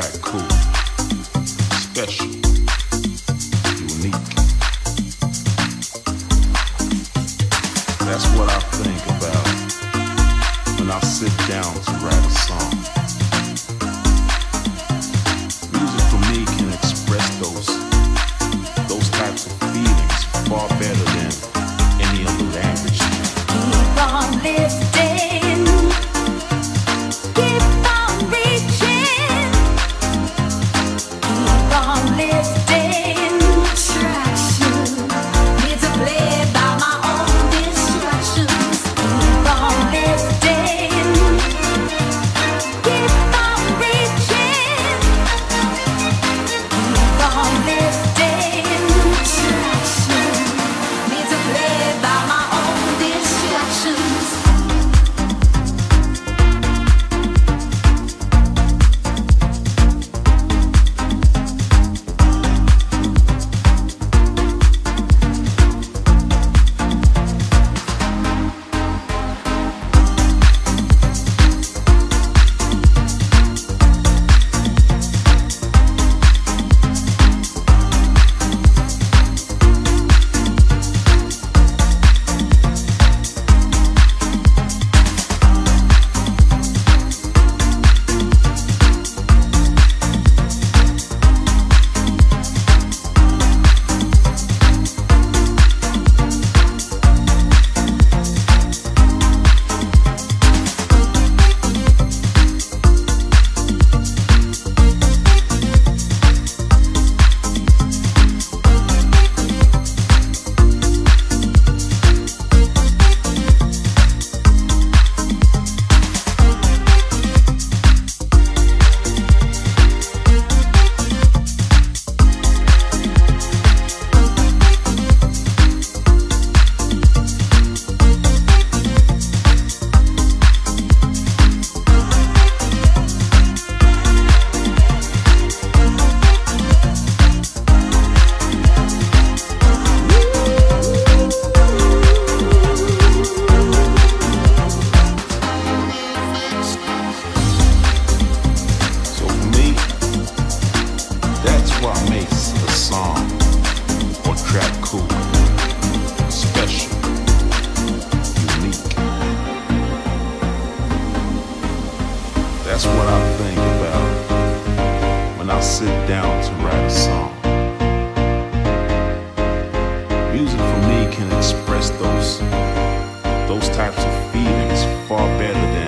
track cool, special, unique. That's what I think about when I sit down to write a song. sit down to write a song. Music for me can express those those types of feelings far better than